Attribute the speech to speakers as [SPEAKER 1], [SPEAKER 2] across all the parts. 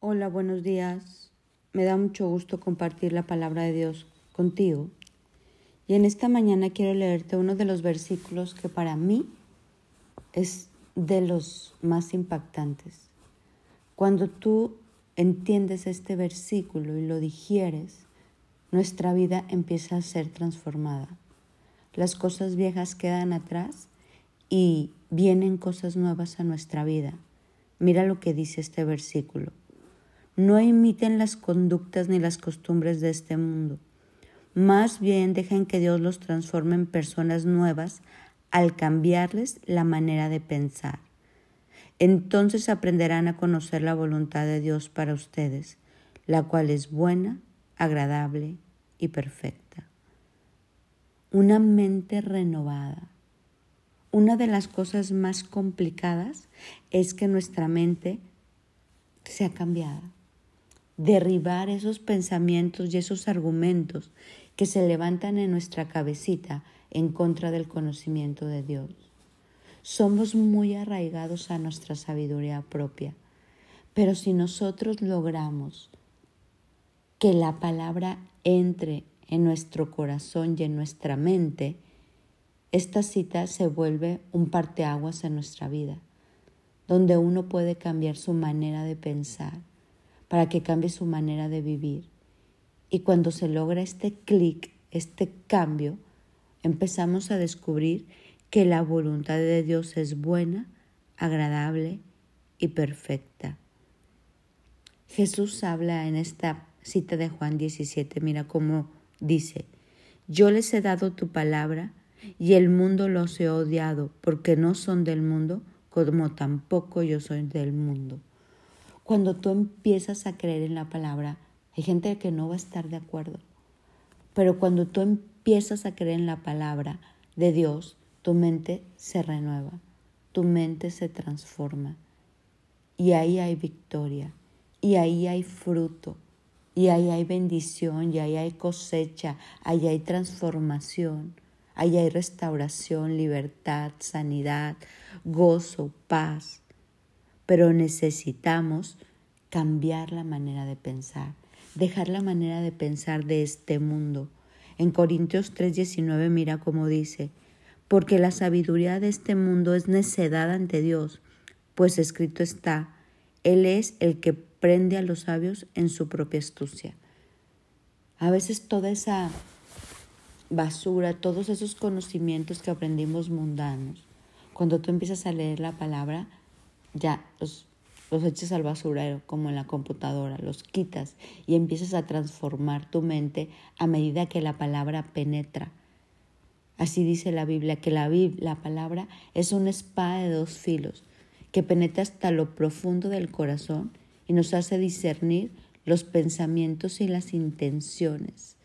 [SPEAKER 1] Hola, buenos días. Me da mucho gusto compartir la palabra de Dios contigo. Y en esta mañana quiero leerte uno de los versículos que para mí es de los más impactantes. Cuando tú entiendes este versículo y lo digieres, nuestra vida empieza a ser transformada. Las cosas viejas quedan atrás y vienen cosas nuevas a nuestra vida. Mira lo que dice este versículo. No imiten las conductas ni las costumbres de este mundo. Más bien dejen que Dios los transforme en personas nuevas al cambiarles la manera de pensar. Entonces aprenderán a conocer la voluntad de Dios para ustedes, la cual es buena, agradable y perfecta. Una mente renovada. Una de las cosas más complicadas es que nuestra mente sea cambiada derribar esos pensamientos y esos argumentos que se levantan en nuestra cabecita en contra del conocimiento de Dios. Somos muy arraigados a nuestra sabiduría propia, pero si nosotros logramos que la palabra entre en nuestro corazón y en nuestra mente, esta cita se vuelve un parteaguas en nuestra vida, donde uno puede cambiar su manera de pensar, para que cambie su manera de vivir. Y cuando se logra este clic, este cambio, empezamos a descubrir que la voluntad de Dios es buena, agradable y perfecta. Jesús habla en esta cita de Juan 17, mira cómo dice, yo les he dado tu palabra y el mundo los he odiado porque no son del mundo como tampoco yo soy del mundo. Cuando tú empiezas a creer en la palabra, hay gente que no va a estar de acuerdo. Pero cuando tú empiezas a creer en la palabra de Dios, tu mente se renueva, tu mente se transforma. Y ahí hay victoria, y ahí hay fruto, y ahí hay bendición, y ahí hay cosecha, ahí hay transformación, ahí hay restauración, libertad, sanidad, gozo, paz pero necesitamos cambiar la manera de pensar, dejar la manera de pensar de este mundo. En Corintios 3:19 mira cómo dice, porque la sabiduría de este mundo es necedad ante Dios, pues escrito está, Él es el que prende a los sabios en su propia astucia. A veces toda esa basura, todos esos conocimientos que aprendimos mundanos, cuando tú empiezas a leer la palabra, ya los, los al basurero como en la computadora, los quitas y empiezas a transformar tu mente a medida que la palabra penetra. Así dice la Biblia, que la, la palabra es una espada de dos filos que penetra hasta lo profundo del corazón y nos hace discernir los pensamientos y las intenciones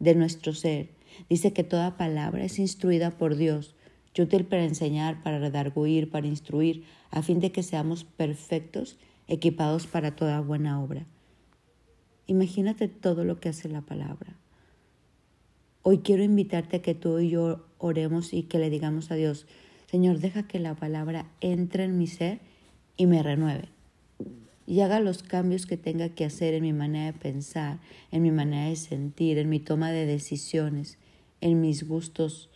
[SPEAKER 1] de nuestro ser. Dice que toda palabra es instruida por Dios útil para enseñar, para redarguir, para instruir, a fin de que seamos perfectos, equipados para toda buena obra. Imagínate todo lo que hace la palabra. Hoy quiero invitarte a que tú y yo oremos y que le digamos a Dios, Señor, deja que la palabra entre en mi ser y me renueve. Y haga los cambios que tenga que hacer en mi manera de pensar, en mi manera de sentir, en mi toma de decisiones, en mis gustos,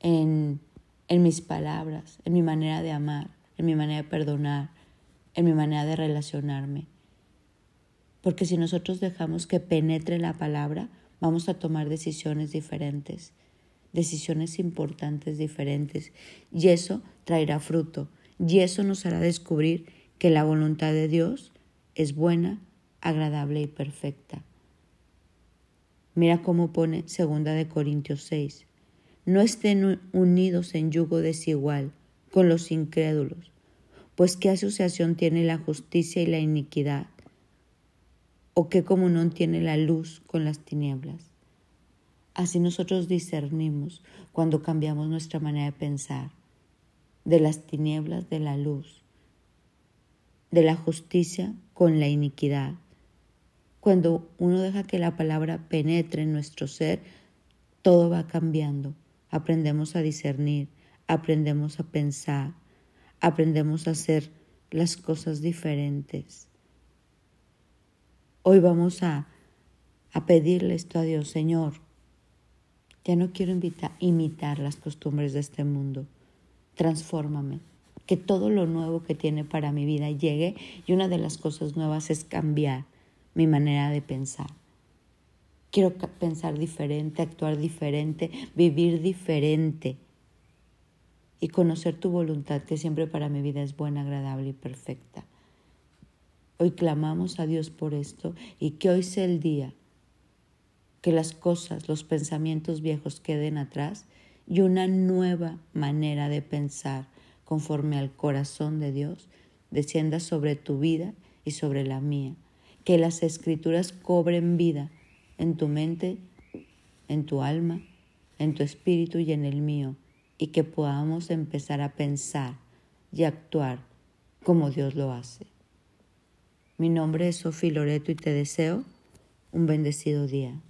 [SPEAKER 1] en en mis palabras, en mi manera de amar, en mi manera de perdonar, en mi manera de relacionarme. Porque si nosotros dejamos que penetre la palabra, vamos a tomar decisiones diferentes, decisiones importantes diferentes, y eso traerá fruto, y eso nos hará descubrir que la voluntad de Dios es buena, agradable y perfecta. Mira cómo pone segunda de Corintios 6 no estén unidos en yugo desigual con los incrédulos, pues qué asociación tiene la justicia y la iniquidad, o qué comunión tiene la luz con las tinieblas. Así nosotros discernimos cuando cambiamos nuestra manera de pensar, de las tinieblas de la luz, de la justicia con la iniquidad. Cuando uno deja que la palabra penetre en nuestro ser, todo va cambiando aprendemos a discernir, aprendemos a pensar, aprendemos a hacer las cosas diferentes. Hoy vamos a, a pedirle esto a Dios, Señor. Ya no quiero imitar las costumbres de este mundo. Transfórmame. Que todo lo nuevo que tiene para mi vida llegue y una de las cosas nuevas es cambiar mi manera de pensar. Quiero pensar diferente, actuar diferente, vivir diferente y conocer tu voluntad que siempre para mi vida es buena, agradable y perfecta. Hoy clamamos a Dios por esto y que hoy sea el día que las cosas, los pensamientos viejos queden atrás y una nueva manera de pensar conforme al corazón de Dios descienda sobre tu vida y sobre la mía. Que las escrituras cobren vida en tu mente, en tu alma, en tu espíritu y en el mío, y que podamos empezar a pensar y actuar como Dios lo hace. Mi nombre es Sofía Loreto y te deseo un bendecido día.